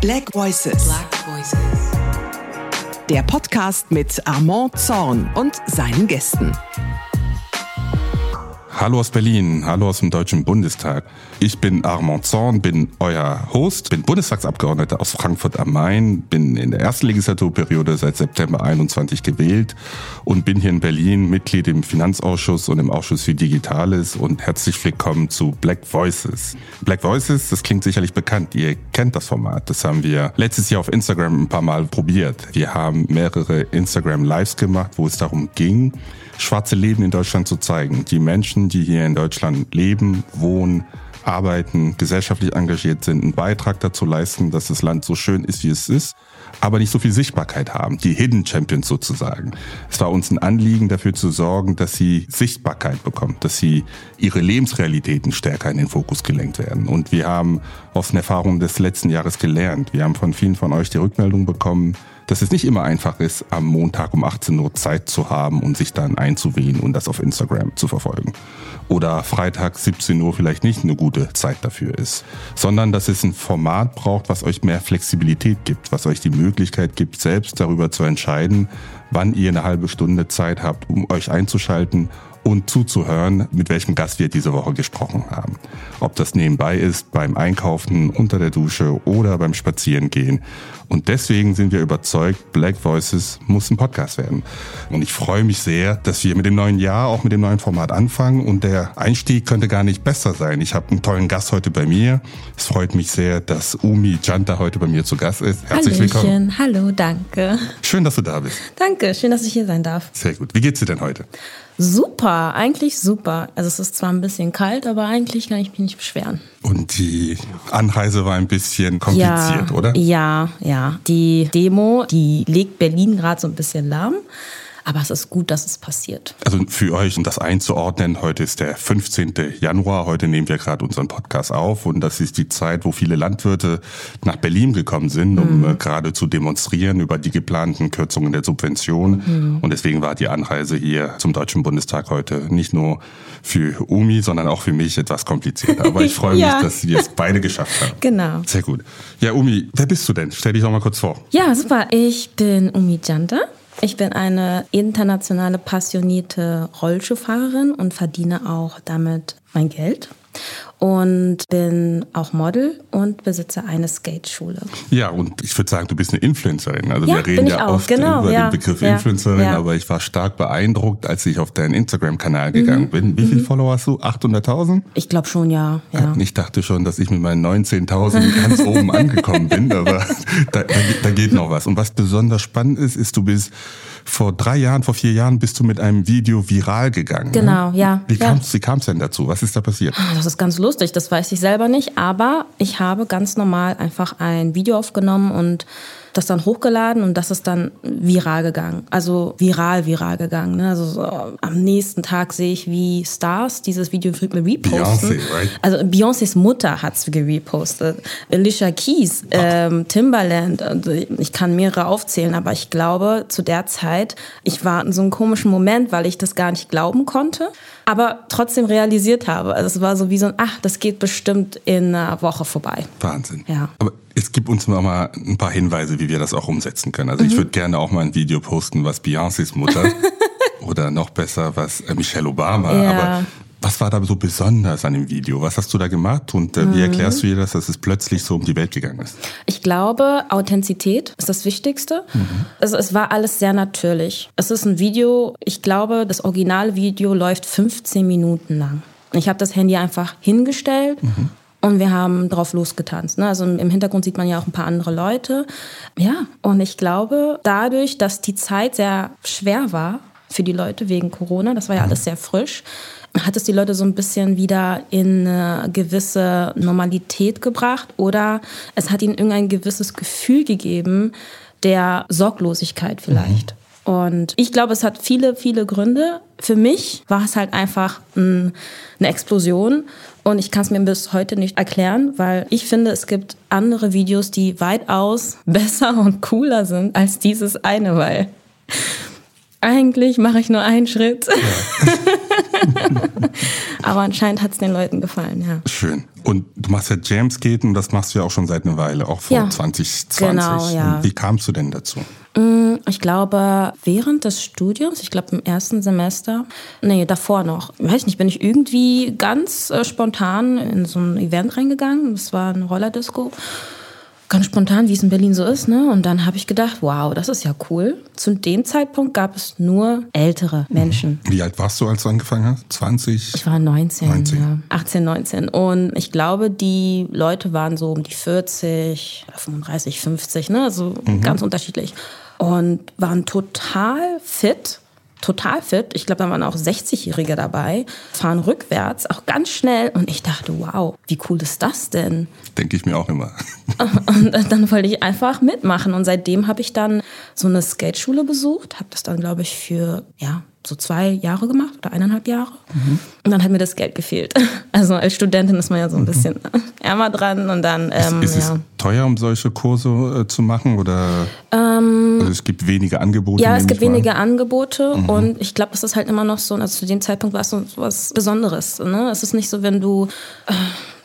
Black Voices. Black Voices. Der Podcast mit Armand Zorn und seinen Gästen. Hallo aus Berlin, hallo aus dem Deutschen Bundestag. Ich bin Armand Zorn, bin euer Host, bin Bundestagsabgeordneter aus Frankfurt am Main, bin in der ersten Legislaturperiode seit September 21 gewählt und bin hier in Berlin Mitglied im Finanzausschuss und im Ausschuss für Digitales und herzlich willkommen zu Black Voices. Black Voices, das klingt sicherlich bekannt, ihr kennt das Format. Das haben wir letztes Jahr auf Instagram ein paar Mal probiert. Wir haben mehrere Instagram Lives gemacht, wo es darum ging, schwarze Leben in Deutschland zu zeigen. Die Menschen, die hier in Deutschland leben, wohnen, arbeiten, gesellschaftlich engagiert sind, einen Beitrag dazu leisten, dass das Land so schön ist, wie es ist, aber nicht so viel Sichtbarkeit haben. Die Hidden Champions sozusagen. Es war uns ein Anliegen, dafür zu sorgen, dass sie Sichtbarkeit bekommen, dass sie ihre Lebensrealitäten stärker in den Fokus gelenkt werden. Und wir haben aus den Erfahrungen des letzten Jahres gelernt. Wir haben von vielen von euch die Rückmeldung bekommen, dass es nicht immer einfach ist, am Montag um 18 Uhr Zeit zu haben und sich dann einzuwählen und das auf Instagram zu verfolgen. Oder Freitag 17 Uhr vielleicht nicht eine gute Zeit dafür ist, sondern dass es ein Format braucht, was euch mehr Flexibilität gibt, was euch die Möglichkeit gibt, selbst darüber zu entscheiden, wann ihr eine halbe Stunde Zeit habt, um euch einzuschalten und zuzuhören, mit welchem Gast wir diese Woche gesprochen haben. Ob das nebenbei ist, beim Einkaufen, unter der Dusche oder beim Spazierengehen. Und deswegen sind wir überzeugt, Black Voices muss ein Podcast werden. Und ich freue mich sehr, dass wir mit dem neuen Jahr auch mit dem neuen Format anfangen. Und der Einstieg könnte gar nicht besser sein. Ich habe einen tollen Gast heute bei mir. Es freut mich sehr, dass Umi Janta heute bei mir zu Gast ist. Herzlich Hallöchen. willkommen. Hallo, danke. Schön, dass du da bist. Danke, schön, dass ich hier sein darf. Sehr gut. Wie geht's dir denn heute? Super, eigentlich super. Also es ist zwar ein bisschen kalt, aber eigentlich kann ich mich nicht beschweren. Und die Anreise war ein bisschen kompliziert, ja, oder? Ja, ja. Die Demo, die legt Berlin gerade so ein bisschen lahm. Aber es ist gut, dass es passiert. Also für euch, um das einzuordnen, heute ist der 15. Januar. Heute nehmen wir gerade unseren Podcast auf und das ist die Zeit, wo viele Landwirte nach Berlin gekommen sind, um mhm. gerade zu demonstrieren über die geplanten Kürzungen der Subvention. Mhm. Und deswegen war die Anreise hier zum Deutschen Bundestag heute nicht nur für Umi, sondern auch für mich etwas kompliziert. Aber ich freue Ja. mich, dass wir es beide geschafft haben. Genau. Sehr gut. Ja, Umi, wer bist du denn? Stell dich doch mal kurz vor. Ja, super. Ich bin Umi Janta. Ich bin eine internationale passionierte Rollschuhfahrerin und verdiene auch damit mein Geld. Und bin auch Model und besitze eine Skateschule. Ja, und ich würde sagen, du bist eine Influencerin. Also Ja, wir reden ja auch, oft genau, über ja, den Begriff ja, Influencerin, aber ich war stark beeindruckt, als ich auf deinen Instagram-Kanal gegangen Mhm. bin. Wie viele Follower hast du? 800.000? Ich glaube schon, ja. ja. Ich dachte schon, dass ich mit meinen 19.000 ganz oben angekommen bin, aber da, da, da geht noch was. Und was besonders spannend ist, ist, du bist vor drei Jahren, vor vier Jahren bist du mit einem Video viral gegangen. Genau, ja, Wie ja. kam's, wie kam's denn dazu? Was ist da passiert? Das ist ganz lustig, das weiß ich selber nicht, aber ich habe ganz normal einfach ein Video aufgenommen und das dann hochgeladen und das ist dann viral gegangen. Also viral, viral gegangen. Ne? Also so, am nächsten Tag sehe ich, wie Stars dieses Video reposten. Beyoncé, right? Also Beyoncés Mutter hat es gepostet. Alicia Keys, ähm, Timbaland. Ich kann mehrere aufzählen, aber ich glaube, zu der Zeit, ich war in so einem komischen Moment, weil ich das gar nicht glauben konnte, aber trotzdem realisiert habe. Also es war so wie so ein, ach, das geht bestimmt in einer Woche vorbei. Wahnsinn. Ja. Aber es gibt uns noch mal ein paar Hinweise, wie wir das auch umsetzen können. Also ich Mhm. würde gerne auch mal ein Video posten, was Beyoncés Mutter oder noch besser, was äh, Michelle Obama. Ja. Aber was war da so besonders an dem Video? Was hast du da gemacht und äh, Mhm. wie erklärst du dir das, dass es plötzlich so um die Welt gegangen ist? Ich glaube, Authentizität ist das Wichtigste. Also es war alles sehr natürlich. Es ist ein Video, ich glaube, das Originalvideo läuft 15 Minuten lang. Ich habe das Handy einfach hingestellt und wir haben drauf losgetanzt. Ne? Also im Hintergrund sieht man ja auch ein paar andere Leute. Ja, und ich glaube, dadurch, dass die Zeit sehr schwer war für die Leute wegen Corona, das war ja alles sehr frisch, hat es die Leute so ein bisschen wieder in eine gewisse Normalität gebracht oder es hat ihnen irgendein gewisses Gefühl gegeben der Sorglosigkeit vielleicht. Und ich glaube, es hat viele, viele Gründe. Für mich war es halt einfach ein, eine Explosion. Und ich kann es mir bis heute nicht erklären, weil ich finde, es gibt andere Videos, die weitaus besser und cooler sind als dieses eine, weil eigentlich mache ich nur einen Schritt. Aber anscheinend hat es den Leuten gefallen, ja. Schön. Und du machst ja Jamskaten und das machst du ja auch schon seit einer Weile, auch vor Ja. 2020. Genau, ja. Wie kamst du denn dazu? Ich glaube, während des Studiums, ich glaube im ersten Semester, nee, davor noch, weiß nicht, bin ich irgendwie ganz äh, spontan in so ein Event reingegangen. Das war eine Rollerdisco. Ganz spontan, wie es in Berlin so ist, ne? Und dann habe ich gedacht, wow, das ist ja cool. Zu dem Zeitpunkt gab es nur ältere Menschen. Wie alt warst du, als du angefangen hast? 20? Ich war 19, 19. Ja, 18, 19. Und ich glaube, die Leute waren so um die 40, 35, 50, ne? Also ganz unterschiedlich. Und waren total fit. Total fit. Ich glaube, da waren auch 60-Jährige dabei, fahren rückwärts, auch ganz schnell. Und ich dachte, wow, wie cool ist das denn? Denke ich mir auch immer. Und dann wollte ich einfach mitmachen. Und seitdem habe ich dann so eine Skateschule besucht, habe das dann, glaube ich, für ja, so zwei Jahre gemacht oder eineinhalb Jahre. Und dann hat mir das Geld gefehlt. Also als Studentin ist man ja so ein bisschen ärmer dran und dann, ähm, ist ja. es teuer, um solche Kurse äh, zu machen? Oder also es gibt wenige Angebote? Ähm, Ja, es gibt wenige Angebote und ich glaube, es ist halt immer noch so, also zu dem Zeitpunkt war es so was Besonderes. Ne? Es ist nicht so, wenn du äh,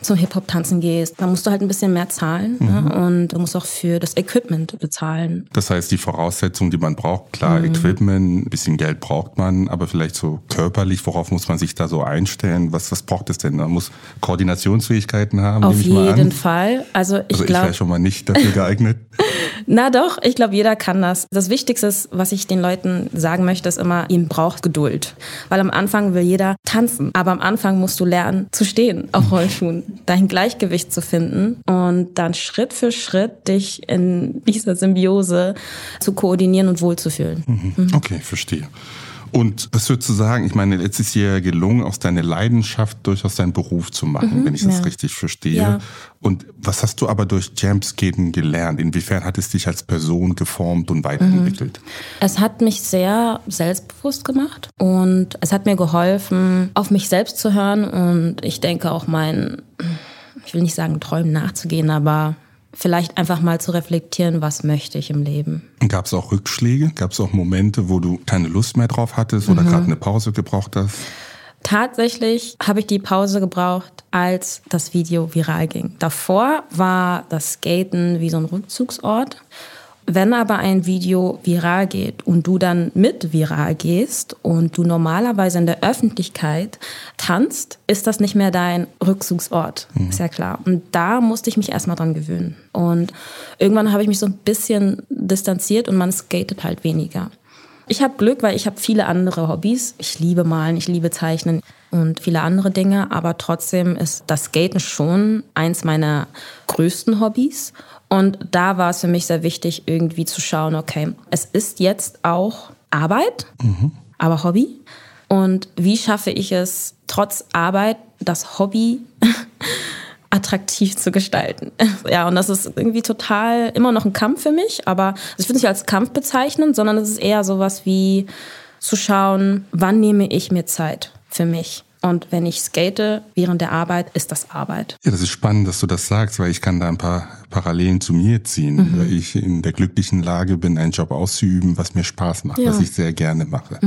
zum Hip-Hop tanzen gehst, da musst du halt ein bisschen mehr zahlen ne? und du musst auch für das Equipment bezahlen. Das heißt, die Voraussetzungen, die man braucht, klar, Mhm. Equipment, ein bisschen Geld braucht man, aber vielleicht so körperlich, worauf muss man sich da so einstellen? Was, was braucht es denn? Man muss Koordinationsfähigkeiten haben, Auf jeden Fall. Also ich Also ich wäre schon mal nicht dafür geeignet. Na doch, ich glaube, jeder kann das. Das Wichtigste, ist, was ich den Leuten sagen möchte, ist immer, ihr braucht Geduld. Weil am Anfang will jeder tanzen. Aber am Anfang musst du lernen zu stehen auf Rollschuhen, dein Gleichgewicht zu finden und dann Schritt für Schritt dich in dieser Symbiose zu koordinieren und wohlzufühlen. Okay, verstehe. Und was würdest du sagen? Ich meine, jetzt ist dir gelungen, aus deiner Leidenschaft durchaus deinen Beruf zu machen, wenn ich das ja. richtig verstehe. Ja. Und was hast du aber durch Jamskaten gelernt? Inwiefern hat es dich als Person geformt und weiterentwickelt? Es hat mich sehr selbstbewusst gemacht und es hat mir geholfen, auf mich selbst zu hören und ich denke auch meinen, ich will nicht sagen Träumen nachzugehen, aber vielleicht einfach mal zu reflektieren, was möchte ich im Leben. Gab es auch Rückschläge? Gab es auch Momente, wo du keine Lust mehr drauf hattest oder gerade eine Pause gebraucht hast? Tatsächlich habe ich die Pause gebraucht, als das Video viral ging. Davor war das Skaten wie so ein Rückzugsort. Wenn aber ein Video viral geht und du dann mit viral gehst und du normalerweise in der Öffentlichkeit tanzt, ist das nicht mehr dein Rückzugsort. Ist ja klar. Und da musste ich mich erstmal dran gewöhnen. Und irgendwann habe ich mich so ein bisschen distanziert und man skatet halt weniger. Ich habe Glück, weil ich habe viele andere Hobbys. Ich liebe malen, ich liebe zeichnen und viele andere Dinge, aber trotzdem ist das Skaten schon eins meiner größten Hobbys. Und da war es für mich sehr wichtig, irgendwie zu schauen, okay, es ist jetzt auch Arbeit, aber Hobby. Und wie schaffe ich es, trotz Arbeit das Hobby attraktiv zu gestalten. Ja, und das ist irgendwie total immer noch ein Kampf für mich, aber ich würde es nicht als Kampf bezeichnen, sondern es ist eher sowas wie zu schauen, wann nehme ich mir Zeit für mich. Und wenn ich skate während der Arbeit, ist das Arbeit. Ja, das ist spannend, dass du das sagst, weil ich kann da ein paar Parallelen zu mir ziehen, Mhm. weil ich in der glücklichen Lage bin, einen Job auszuüben, was mir Spaß macht, Ja. Mhm. was ich sehr gerne mache.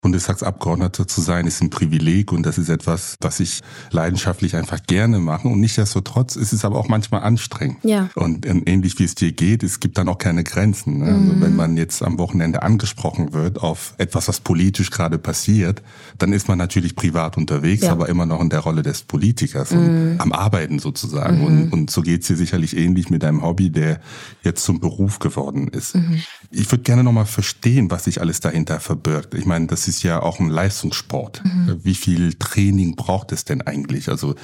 Bundestagsabgeordneter zu sein, ist ein Privileg und das ist etwas, was ich leidenschaftlich einfach gerne mache. Und nichtsdestotrotz ist es aber auch manchmal anstrengend. Ja. Und ähnlich wie es dir geht, es gibt dann auch keine Grenzen. ne? Also wenn man jetzt am Wochenende angesprochen wird auf etwas, was politisch gerade passiert, dann ist man natürlich privat unterwegs, Ja. aber immer noch in der Rolle des Politikers und am Arbeiten sozusagen. Und, und so geht's dir sicherlich ähnlich mit deinem Hobby, der jetzt zum Beruf geworden ist. Ich würde gerne nochmal verstehen, was sich alles dahinter verbirgt. Ich meine, das ist ja auch ein Leistungssport. Wie viel Training braucht es denn eigentlich? Also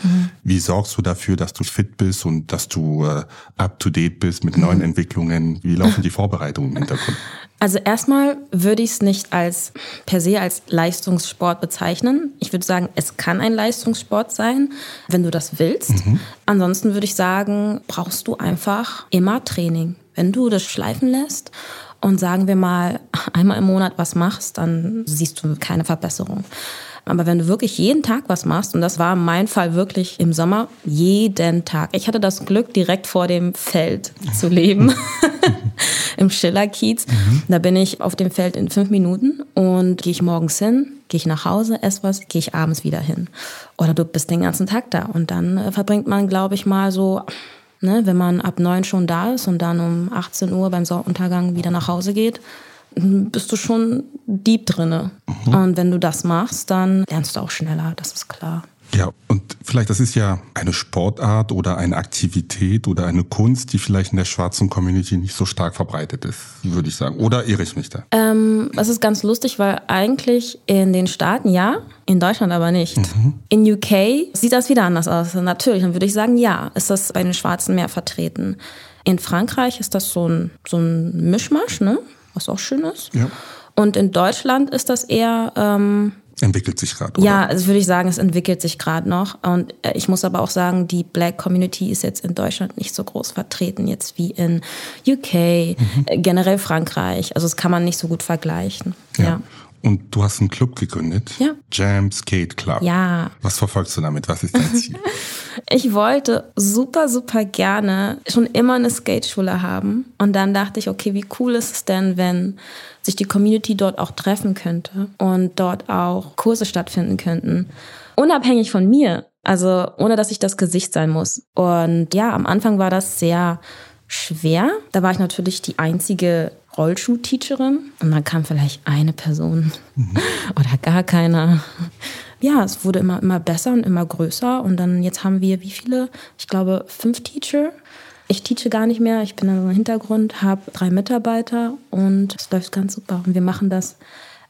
wie sorgst du dafür, dass du fit bist und dass du äh, up-to-date bist mit neuen Entwicklungen? Wie laufen die Vorbereitungen im Hintergrund? Also erstmal würde ich es nicht als per se als Leistungssport bezeichnen. Ich würde sagen, es kann ein Leistungssport sein, wenn du das willst. Ansonsten würde ich sagen, brauchst du einfach immer Training. Wenn du das schleifen lässt und sagen wir mal einmal im Monat was machst, dann siehst du keine Verbesserung. Aber wenn du wirklich jeden Tag was machst, und das war mein Fall wirklich im Sommer, jeden Tag. Ich hatte das Glück, direkt vor dem Feld zu leben, im Schillerkiez. Da bin ich auf dem Feld in fünf Minuten und gehe ich morgens hin, gehe ich nach Hause, esse was, gehe ich abends wieder hin. Oder du bist den ganzen Tag da. Und dann äh, verbringt man, glaube ich, mal so, ne, wenn man ab neun schon da ist und dann um 18 Uhr beim Sonnenuntergang wieder nach Hause geht, bist du schon deep drinne. Mhm. Und wenn du das machst, dann lernst du auch schneller, das ist klar. Ja, und vielleicht, das ist ja eine Sportart oder eine Aktivität oder eine Kunst, die vielleicht in der schwarzen Community nicht so stark verbreitet ist, würde ich sagen. Oder irre ich mich da? Ähm, das ist ganz lustig, weil eigentlich in den Staaten ja, in Deutschland aber nicht. Mhm. In UK sieht das wieder anders aus. Natürlich, dann würde ich sagen, ja, ist das bei den Schwarzen mehr vertreten. In Frankreich ist das so ein, so ein Mischmasch, ne? was auch schön ist. Ja. Und in Deutschland ist das eher... Ähm, Entwickelt sich gerade. Ja, also würde ich sagen, es entwickelt sich gerade noch. Und äh, ich muss aber auch sagen, die Black Community ist jetzt in Deutschland nicht so groß vertreten, jetzt wie in UK, mhm. Äh, generell Frankreich. Also das kann man nicht so gut vergleichen. Ja. ja. Und du hast einen Club gegründet. Ja. Jam Skate Club. Ja. Was verfolgst du damit? Was ist dein Ziel? ich wollte super, super gerne schon immer eine Skateschule haben. Und dann dachte ich, okay, wie cool ist es denn, wenn sich die Community dort auch treffen könnte und dort auch Kurse stattfinden könnten. Unabhängig von mir. Also ohne dass ich das Gesicht sein muss. Und ja, am Anfang war das sehr schwer. Da war ich natürlich die einzige Rollschuh-Teacherin und dann kam vielleicht eine Person mhm. oder gar keiner. Ja, es wurde immer, immer besser und immer größer und dann jetzt haben wir wie viele? Ich glaube fünf Teacher. Ich teache gar nicht mehr, ich bin im Hintergrund, habe drei Mitarbeiter und es läuft ganz super. Und wir machen das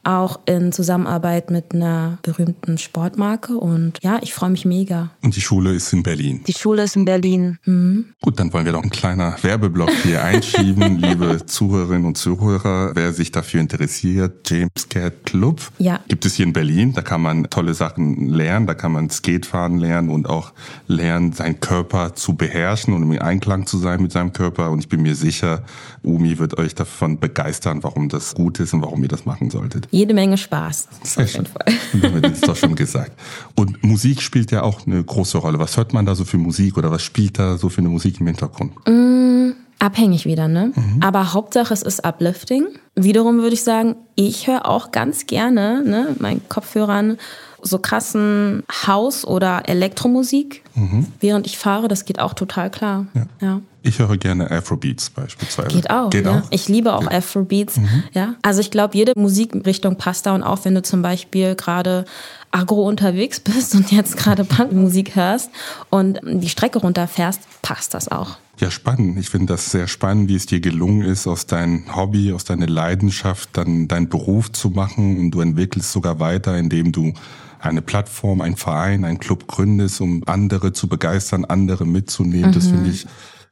auch in Zusammenarbeit mit einer berühmten Sportmarke. Und ja, ich freue mich mega. Und die Schule ist in Berlin. Die Schule ist in Berlin. Mhm. Gut, dann wollen wir doch ein kleiner Werbeblock hier einschieben, liebe Zuhörerinnen und Zuhörer. Wer sich dafür interessiert, James Cat Club ja. gibt es hier in Berlin. Da kann man tolle Sachen lernen. Da kann man Skatefahren lernen und auch lernen, seinen Körper zu beherrschen und im Einklang zu sein mit seinem Körper. Und ich bin mir sicher, Umi wird euch davon begeistern, warum das gut ist und warum ihr das machen solltet jede Menge Spaß. Sehr auf jeden Fall. Das ist doch schon gesagt. Und Musik spielt ja auch eine große Rolle. Was hört man da so für Musik oder was spielt da so für eine Musik im Hintergrund? Mm, abhängig wieder, ne? Mhm. Aber Hauptsache es ist uplifting. Wiederum würde ich sagen, ich höre auch ganz gerne, ne, meinen Kopfhörern so krassen Haus- oder Elektromusik, mhm. während ich fahre. Das geht auch total klar. Ja. ja. Ich höre gerne Afrobeats beispielsweise. Geht auch. Geht ja. auch? Ich liebe auch Geht. Afrobeats. Mhm. Ja. Also ich glaube, jede Musikrichtung passt da und auch wenn du zum Beispiel gerade agro unterwegs bist und jetzt gerade Punkmusik hörst und die Strecke runterfährst, passt das auch. Ja, spannend. Ich finde das sehr spannend, wie es dir gelungen ist, aus deinem Hobby, aus deiner Leidenschaft dann deinen Beruf zu machen und du entwickelst sogar weiter, indem du eine Plattform, ein Verein, ein Club gründest, um andere zu begeistern, andere mitzunehmen. Mhm. Das finde ich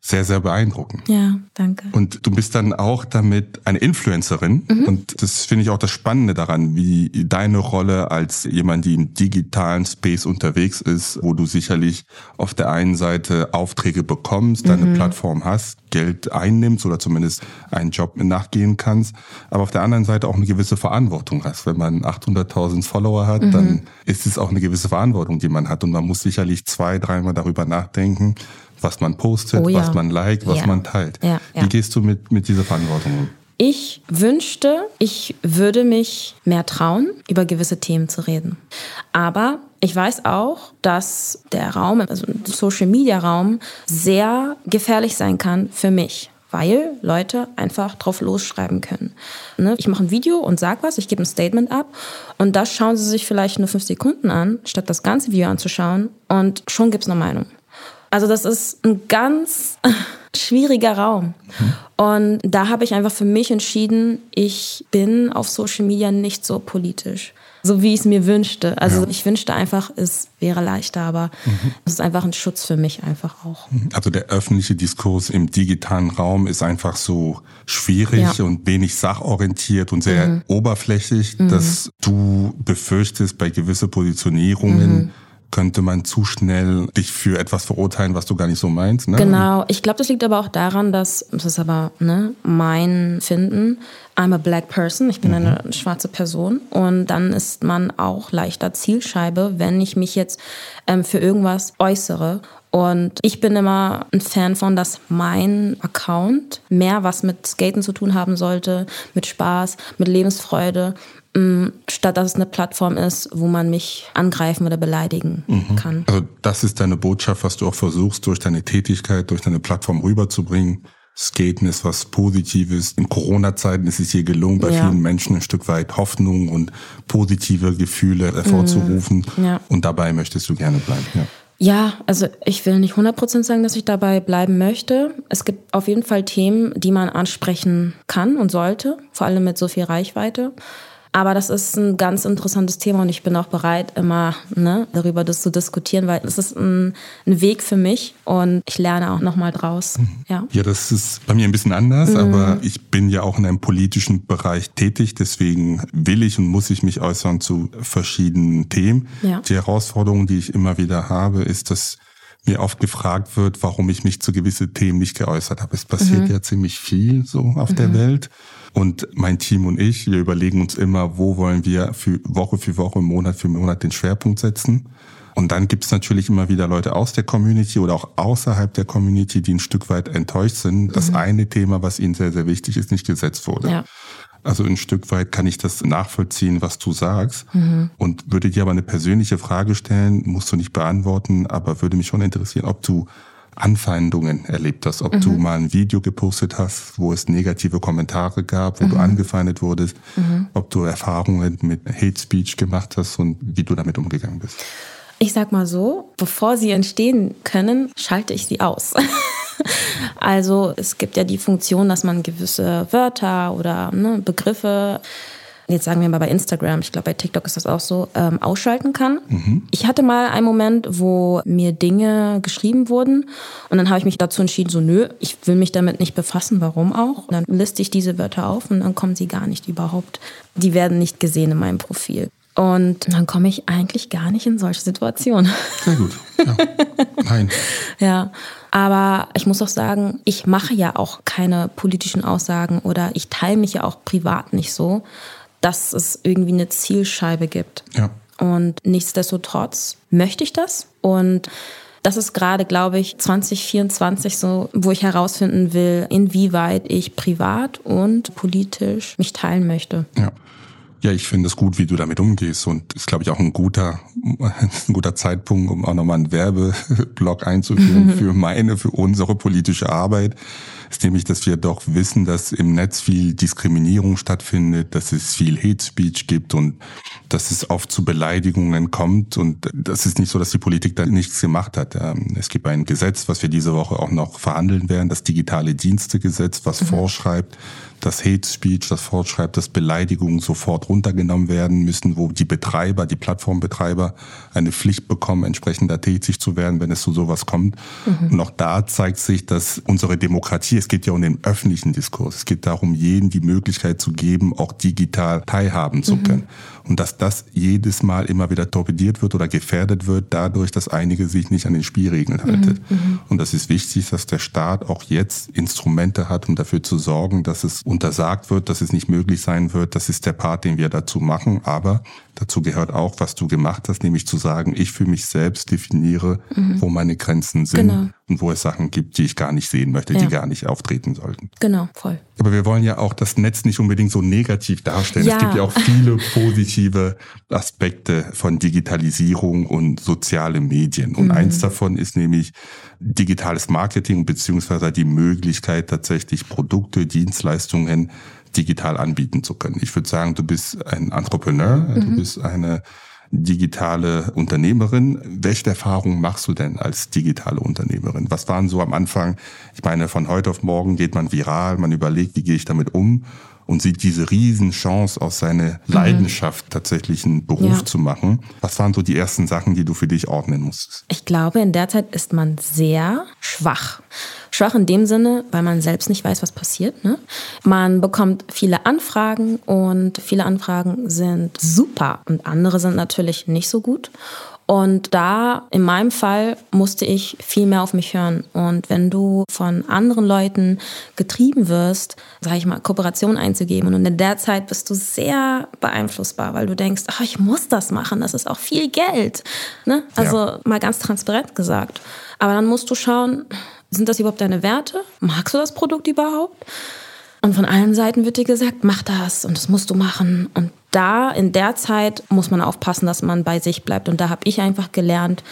sehr, sehr beeindruckend. Ja, danke. Und du bist dann auch damit eine Influencerin. Mhm. Und das finde ich auch das Spannende daran, wie deine Rolle als jemand, die im digitalen Space unterwegs ist, wo du sicherlich auf der einen Seite Aufträge bekommst, deine mhm. Plattform hast, Geld einnimmst oder zumindest einen Job nachgehen kannst, aber auf der anderen Seite auch eine gewisse Verantwortung hast. Wenn man 800.000 Follower hat, mhm. dann ist es auch eine gewisse Verantwortung, die man hat. Und man muss sicherlich zwei, dreimal darüber nachdenken, was man postet, oh ja. was man liked, was ja. man teilt. Ja, Wie gehst du mit, mit dieser Verantwortung um? Ich wünschte, ich würde mich mehr trauen, über gewisse Themen zu reden. Aber ich weiß auch, dass der Raum, also der Social Media Raum, sehr gefährlich sein kann für mich weil Leute einfach drauf losschreiben können. Ne? Ich mache ein Video und sag was, ich gebe ein Statement ab und das schauen sie sich vielleicht nur fünf Sekunden an, statt das ganze Video anzuschauen und schon gibt es eine Meinung. Also das ist ein ganz schwieriger Raum. Und da habe ich einfach für mich entschieden, ich bin auf Social Media nicht so politisch, so wie ich es mir wünschte. Also ja. ich wünschte einfach, es wäre leichter, aber mhm. es ist einfach ein Schutz für mich einfach auch. Also der öffentliche Diskurs im digitalen Raum ist einfach so schwierig ja. und wenig sachorientiert und sehr mhm. oberflächlich, mhm. dass du befürchtest bei gewisse Positionierungen, mhm könnte man zu schnell dich für etwas verurteilen, was du gar nicht so meinst. Ne? Genau. Ich glaube, das liegt aber auch daran, dass, das ist aber ne, mein Finden, I'm a black person, ich bin mhm. eine schwarze Person und dann ist man auch leichter Zielscheibe, wenn ich mich jetzt ähm, für irgendwas äußere. Und ich bin immer ein Fan von, dass mein Account mehr was mit Skaten zu tun haben sollte, mit Spaß, mit Lebensfreude statt dass es eine Plattform ist, wo man mich angreifen oder beleidigen mhm. kann. Also das ist deine Botschaft, was du auch versuchst, durch deine Tätigkeit, durch deine Plattform rüberzubringen. Skaten ist was Positives. In Corona-Zeiten ist es hier gelungen, bei ja. vielen Menschen ein Stück weit Hoffnung und positive Gefühle hervorzurufen. Mhm. Ja. Und dabei möchtest du gerne bleiben. Ja. Ja, also ich will nicht 100% sagen, dass ich dabei bleiben möchte. Es gibt auf jeden Fall Themen, die man ansprechen kann und sollte, vor allem mit so viel Reichweite. Aber das ist ein ganz interessantes Thema und ich bin auch bereit, immer ne, darüber das zu diskutieren, weil es ist ein, ein Weg für mich und ich lerne auch nochmal draus. Mhm. Ja. ja, das ist bei mir ein bisschen anders, mhm. aber ich bin ja auch in einem politischen Bereich tätig, deswegen will ich und muss ich mich äußern zu verschiedenen Themen. Ja. Die Herausforderung, die ich immer wieder habe, ist, dass mir oft gefragt wird, warum ich mich zu gewissen Themen nicht geäußert habe. Es passiert mhm. ja ziemlich viel so auf mhm. der Welt. Und mein Team und ich, wir überlegen uns immer, wo wollen wir für Woche für Woche, Monat für Monat den Schwerpunkt setzen. Und dann gibt es natürlich immer wieder Leute aus der Community oder auch außerhalb der Community, die ein Stück weit enttäuscht sind, dass mhm. eine Thema, was ihnen sehr, sehr wichtig ist, nicht gesetzt wurde. Ja. Also ein Stück weit kann ich das nachvollziehen, was du sagst. Mhm. Und würde dir aber eine persönliche Frage stellen, musst du nicht beantworten, aber würde mich schon interessieren, ob du Anfeindungen erlebt hast, ob mhm. du mal ein Video gepostet hast, wo es negative Kommentare gab, wo mhm. du angefeindet wurdest, mhm. ob du Erfahrungen mit Hate Speech gemacht hast und wie du damit umgegangen bist. Ich sag mal so, bevor sie entstehen können, schalte ich sie aus. also es gibt ja die Funktion, dass man gewisse Wörter oder ne, Begriffe jetzt sagen wir mal bei Instagram, ich glaube bei TikTok ist das auch so, ähm, ausschalten kann. Mhm. Ich hatte mal einen Moment, wo mir Dinge geschrieben wurden und dann habe ich mich dazu entschieden, so nö, ich will mich damit nicht befassen, warum auch. Und dann liste ich diese Wörter auf und dann kommen sie gar nicht überhaupt. Die werden nicht gesehen in meinem Profil. Und dann komme ich eigentlich gar nicht in solche Situationen. Sehr gut. Ja. Nein. ja. Aber ich muss auch sagen, ich mache ja auch keine politischen Aussagen oder ich teile mich ja auch privat nicht so dass es irgendwie eine Zielscheibe gibt. Ja. Und nichtsdestotrotz möchte ich das. Und das ist gerade, glaube ich, 2024 so, wo ich herausfinden will, inwieweit ich privat und politisch mich teilen möchte. Ja. Ja, ich finde es gut, wie du damit umgehst und ist, glaube ich, auch ein guter, ein guter Zeitpunkt, um auch nochmal einen Werbeblock einzuführen für meine, für unsere politische Arbeit ist nämlich, dass wir doch wissen, dass im Netz viel Diskriminierung stattfindet, dass es viel Hate Speech gibt und dass es oft zu Beleidigungen kommt. Und das ist nicht so, dass die Politik da nichts gemacht hat. Ähm, es gibt ein Gesetz, was wir diese Woche auch noch verhandeln werden, das digitale Dienstegesetz, was mhm. vorschreibt, dass Hate Speech, das vorschreibt, dass Beleidigungen sofort runtergenommen werden müssen, wo die Betreiber, die Plattformbetreiber eine Pflicht bekommen, entsprechend tätig zu werden, wenn es zu sowas kommt. Mhm. Und auch da zeigt sich, dass unsere Demokratie, es geht ja um den öffentlichen Diskurs, es geht darum, jedem die Möglichkeit zu geben, auch digital teilhaben zu mhm. können. Und dass das jedes Mal immer wieder torpediert wird oder gefährdet wird, dadurch, dass einige sich nicht an den Spielregeln halten. Mhm. mhm. Und das ist wichtig, dass der Staat auch jetzt Instrumente hat, um dafür zu sorgen, dass es untersagt wird, dass es nicht möglich sein wird. Das ist der Part, den wir dazu machen. Aber dazu gehört auch, was du gemacht hast, nämlich zu sagen, ich für mich selbst definiere, mhm. wo meine Grenzen sind genau. und wo es Sachen gibt, die ich gar nicht sehen möchte, ja. die gar nicht auftreten sollten. Genau, voll. Aber wir wollen ja auch das Netz nicht unbedingt so negativ darstellen. Ja. Es gibt ja auch viele positive Aspekte von Digitalisierung und soziale Medien. Und mhm. eins davon ist nämlich digitales Marketing beziehungsweise die Möglichkeit tatsächlich Produkte, Dienstleistungen digital anbieten zu können. Ich würde sagen, du bist ein Entrepreneur, mhm. du bist eine digitale Unternehmerin. Welche Erfahrungen machst du denn als digitale Unternehmerin? Was waren so am Anfang? Ich meine, von heute auf morgen geht man viral, man überlegt, wie gehe ich damit um? Und sieht diese Riesenchance aus seiner mhm. Leidenschaft tatsächlich einen Beruf ja. zu machen. Was waren so die ersten Sachen, die du für dich ordnen musstest? Ich glaube, in der Zeit ist man sehr schwach. Schwach in dem Sinne, weil man selbst nicht weiß, was passiert. Ne? Man bekommt viele Anfragen und viele Anfragen sind super und andere sind natürlich nicht so gut. Und da, in meinem Fall, musste ich viel mehr auf mich hören. Und wenn du von anderen Leuten getrieben wirst, sage ich mal, Kooperation einzugeben, und in der Zeit bist du sehr beeinflussbar, weil du denkst, ach, ich muss das machen, das ist auch viel Geld. Ne? Also ja. mal ganz transparent gesagt. Aber dann musst du schauen, sind das überhaupt deine Werte? Magst du das Produkt überhaupt? Und von allen Seiten wird dir gesagt, mach das und das musst du machen. Und da in der Zeit muss man aufpassen, dass man bei sich bleibt. Und da habe ich einfach gelernt,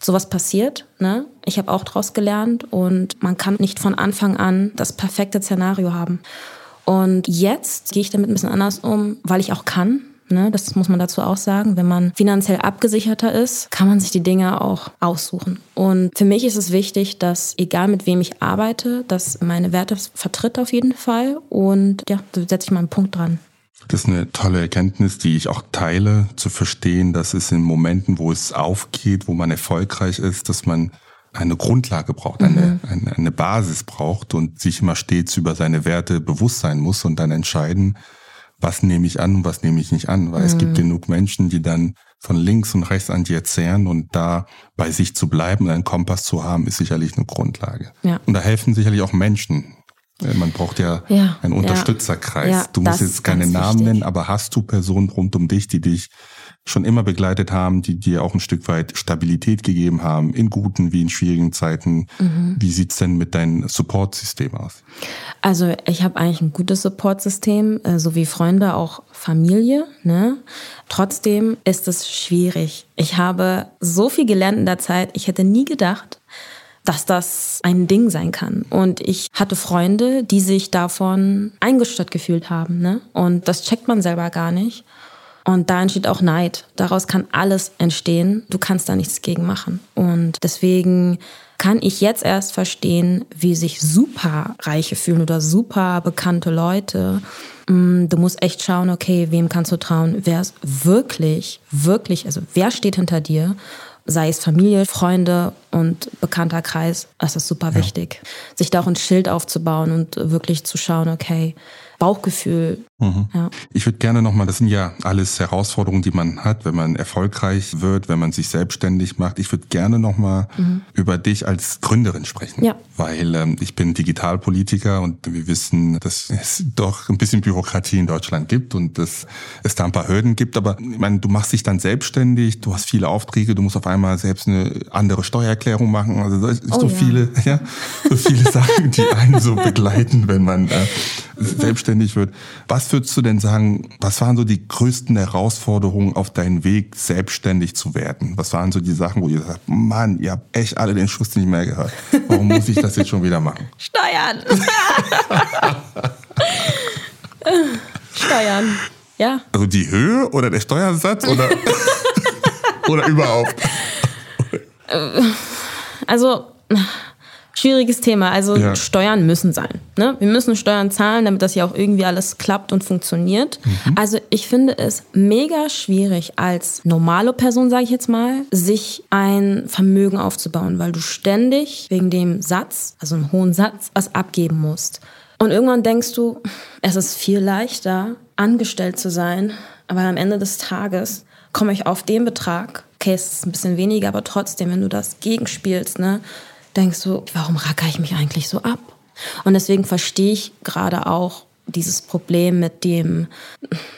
sowas passiert. Ne? Ich habe auch daraus gelernt und man kann nicht von Anfang an das perfekte Szenario haben. Und jetzt gehe ich damit ein bisschen anders um, weil ich auch kann. Ne, das muss man dazu auch sagen. Wenn man finanziell abgesicherter ist, kann man sich die Dinge auch aussuchen. Und für mich ist es wichtig, dass egal mit wem ich arbeite, dass meine Werte vertritt auf jeden Fall. Und ja, da setze ich mal einen Punkt dran. Das ist eine tolle Erkenntnis, die ich auch teile, zu verstehen, dass es in Momenten, wo es aufgeht, wo man erfolgreich ist, dass man eine Grundlage braucht, eine, mhm. eine, eine Basis braucht und sich immer stets über seine Werte bewusst sein muss und dann entscheiden, was nehme ich an und was nehme ich nicht an. Weil mhm. es gibt mhm. genug Menschen, die dann von links und rechts an dir zehren und da bei sich zu bleiben und einen Kompass zu haben, ist sicherlich eine Grundlage. Ja. Und da helfen sicherlich auch Menschen. Äh, man braucht ja, ja einen Unterstützerkreis. Ja, du musst jetzt keine Namen wichtig. nennen, aber hast du Personen rund um dich, die dich schon immer begleitet haben, die dir auch ein Stück weit Stabilität gegeben haben, in guten wie in schwierigen Zeiten. Mhm. Wie sieht's denn mit deinem Support-System aus? Also ich habe eigentlich ein gutes Support-System, äh, so wie Freunde, auch Familie. Ne? Trotzdem ist es schwierig. Ich habe so viel gelernt in der Zeit, ich hätte nie gedacht, dass das ein Ding sein kann. Und ich hatte Freunde, die sich davon eingestört gefühlt haben. Ne? Und das checkt man selber gar nicht. Und da entsteht auch Neid. Daraus kann alles entstehen. Du kannst da nichts gegen machen. Und deswegen kann ich jetzt erst verstehen, wie sich super Reiche fühlen oder super bekannte Leute. Mm, du musst echt schauen, okay, wem kannst du trauen? Wer ist wirklich, wirklich, also wer steht hinter dir? Sei es Familie, Freunde und bekannter Kreis, das ist super ja. wichtig. Sich da auch ein Schild aufzubauen und wirklich zu schauen, okay, Bauchgefühl. Mhm. Ja. Ich würde gerne nochmal, das sind ja alles Herausforderungen, die man hat, wenn man erfolgreich wird, wenn man sich selbstständig macht. Ich würde gerne nochmal mhm. über dich als Gründerin sprechen. Ja. Weil ähm, ich bin Digitalpolitiker und wir wissen, dass es doch ein bisschen Bürokratie in Deutschland gibt und dass es da ein paar Hürden gibt. Aber ich meine, du machst dich dann selbstständig, du hast viele Aufträge, du musst auf einmal selbst eine andere Steuererklärung machen. Also so, oh, ja. viele, ja, so viele Sachen, die einen so begleiten, wenn man äh, selbstständig wird. Was würdest du denn sagen, was waren so die größten Herausforderungen auf deinem Weg, selbstständig zu werden? Was waren so die Sachen, wo ihr sagt, Mann, ihr habt echt alle den Schuss nicht mehr gehört. Warum muss ich das jetzt schon wieder machen? Steuern. Steuern. Ja. Also die Höhe oder der Steuersatz oder, oder überhaupt? Also Schwieriges Thema. Also ja. Steuern müssen sein. Ne? Wir müssen Steuern zahlen, damit das ja auch irgendwie alles klappt und funktioniert. Mhm. Also ich finde es mega schwierig als normale Person, sage ich jetzt mal, sich ein Vermögen aufzubauen, weil du ständig wegen dem Satz, also einem hohen Satz, was abgeben musst. Und irgendwann denkst du, es ist viel leichter, angestellt zu sein, aber am Ende des Tages komme ich auf den Betrag. Okay, es ist ein bisschen weniger, aber trotzdem, wenn du das gegenspielst, ne, denkst du, warum racker ich mich eigentlich so ab? Und deswegen verstehe ich gerade auch dieses Problem mit dem,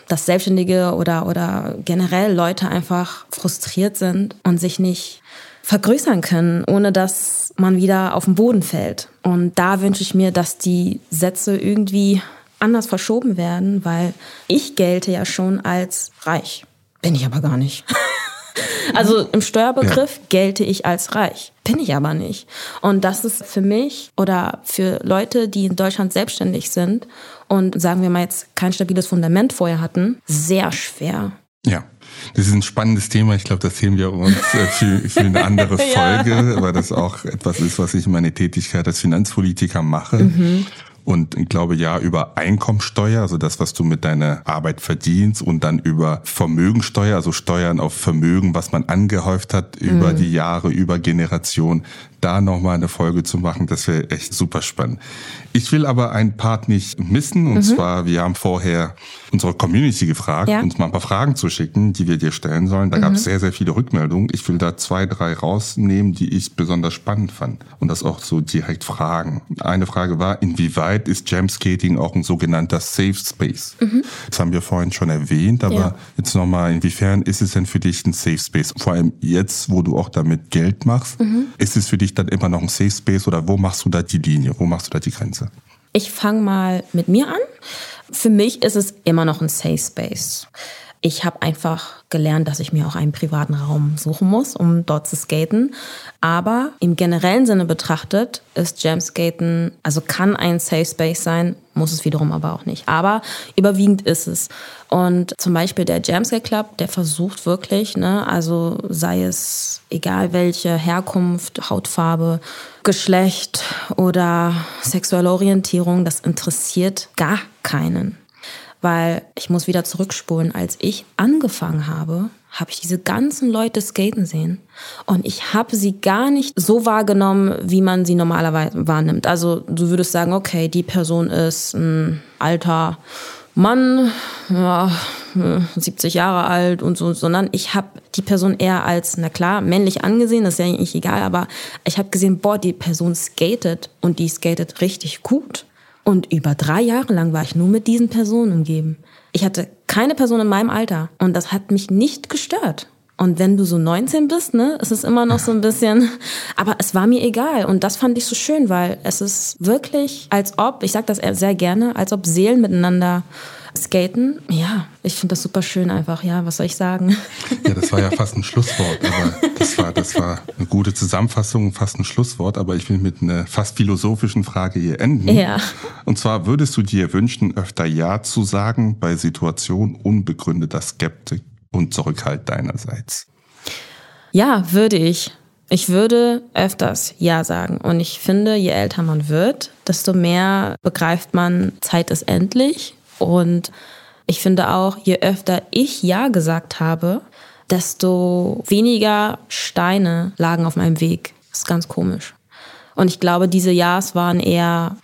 dass Selbstständige oder, oder generell Leute einfach frustriert sind und sich nicht vergrößern können, ohne dass man wieder auf den Boden fällt. Und da wünsche ich mir, dass die Sätze irgendwie anders verschoben werden, weil ich gelte ja schon als reich. Bin ich aber gar nicht. Also im Steuerbegriff ja. gelte ich als reich. Bin ich aber nicht. Und das ist für mich oder für Leute, die in Deutschland selbstständig sind und sagen wir mal jetzt kein stabiles Fundament vorher hatten, sehr schwer. Ja. Das ist ein spannendes Thema. Ich glaube, das sehen wir uns äh, für, für eine andere Folge, ja. weil das auch etwas ist, was ich in meiner Tätigkeit als Finanzpolitiker mache. Mhm. Und ich glaube ja über Einkommensteuer, also das, was du mit deiner Arbeit verdienst und dann über Vermögensteuer, also Steuern auf Vermögen, was man angehäuft hat über mhm. die Jahre, über Generationen, da nochmal eine Folge zu machen, das wäre echt super spannend. Ich will aber einen Part nicht missen und mhm. zwar, wir haben vorher unsere Community gefragt, ja. uns mal ein paar Fragen zu schicken, die wir dir stellen sollen. Da mhm. gab es sehr, sehr viele Rückmeldungen. Ich will da zwei, drei rausnehmen, die ich besonders spannend fand und das auch so direkt fragen. Eine Frage war, inwieweit ist Jamskating auch ein sogenannter Safe Space? Mhm. Das haben wir vorhin schon erwähnt, aber ja. jetzt nochmal, inwiefern ist es denn für dich ein Safe Space? Vor allem jetzt, wo du auch damit Geld machst, mhm. ist es für dich dann immer noch ein Safe Space oder wo machst du da die Linie? Wo machst du da die Grenze? Ich fange mal mit mir an. Für mich ist es immer noch ein Safe Space. Ich habe einfach gelernt, dass ich mir auch einen privaten Raum suchen muss, um dort zu skaten. Aber im generellen Sinne betrachtet ist Jamskaten, also kann ein Safe Space sein, muss es wiederum aber auch nicht. Aber überwiegend ist es. Und zum Beispiel der Jamskate Club, der versucht wirklich, ne, also sei es egal welche Herkunft, Hautfarbe, Geschlecht oder sexuelle Orientierung, das interessiert gar keinen weil ich muss wieder zurückspulen. Als ich angefangen habe, habe ich diese ganzen Leute skaten sehen und ich habe sie gar nicht so wahrgenommen, wie man sie normalerweise wahrnimmt. Also du würdest sagen, okay, die Person ist ein alter Mann, ja, 70 Jahre alt und so, sondern ich habe die Person eher als, na klar, männlich angesehen, das ist ja eigentlich egal, aber ich habe gesehen, boah, die Person skatet und die skatet richtig gut. Und über drei Jahre lang war ich nur mit diesen Personen umgeben. Ich hatte keine Person in meinem Alter und das hat mich nicht gestört. Und wenn du so 19 bist, ne, ist es immer noch so ein bisschen, aber es war mir egal und das fand ich so schön, weil es ist wirklich, als ob, ich sage das sehr gerne, als ob Seelen miteinander Skaten, ja, ich finde das super schön einfach, ja, was soll ich sagen? Ja, das war ja fast ein Schlusswort, aber das war, das war eine gute Zusammenfassung, fast ein Schlusswort, aber ich will mit einer fast philosophischen Frage hier enden. Ja. Und zwar würdest du dir wünschen, öfter Ja zu sagen bei Situationen unbegründeter Skeptik und Zurückhalt deinerseits? Ja, würde ich. Ich würde öfters Ja sagen. Und ich finde, je älter man wird, desto mehr begreift man, Zeit ist endlich und ich finde auch, je öfter ich Ja gesagt habe, desto weniger Steine lagen auf meinem Weg. Das ist ganz komisch. Und ich glaube, diese Ja's waren eher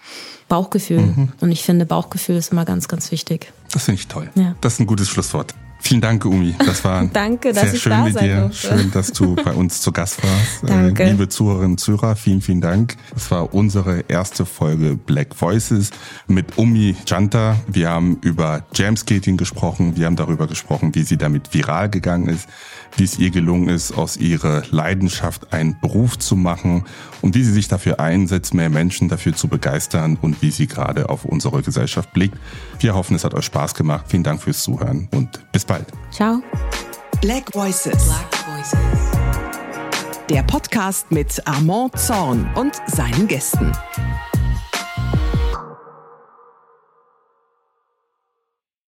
Bauchgefühl. Mhm. Und ich finde, Bauchgefühl ist immer ganz, ganz wichtig. Das finde ich toll. Ja. Das ist ein gutes Schlusswort. Vielen Dank, Umi. Das war Danke, sehr schön da mit dir. Schön, dass du bei uns zu Gast warst. Äh, Danke. liebe Zuhörerinnen und Zuhörer, vielen, vielen Dank. Das war unsere erste Folge Black Voices mit Umi Janta. Wir haben über Jamskating gesprochen. Wir haben darüber gesprochen, wie sie damit viral gegangen ist, wie es ihr gelungen ist, aus ihrer Leidenschaft einen Beruf zu machen und wie sie sich dafür einsetzt, mehr Menschen dafür zu begeistern und wie sie gerade auf unsere Gesellschaft blickt. Wir hoffen, es hat euch Spaß gemacht. Vielen Dank fürs Zuhören und bis bald. Ciao. Black Voices. Black Voices. Der Podcast mit Armand Zorn und seinen Gästen.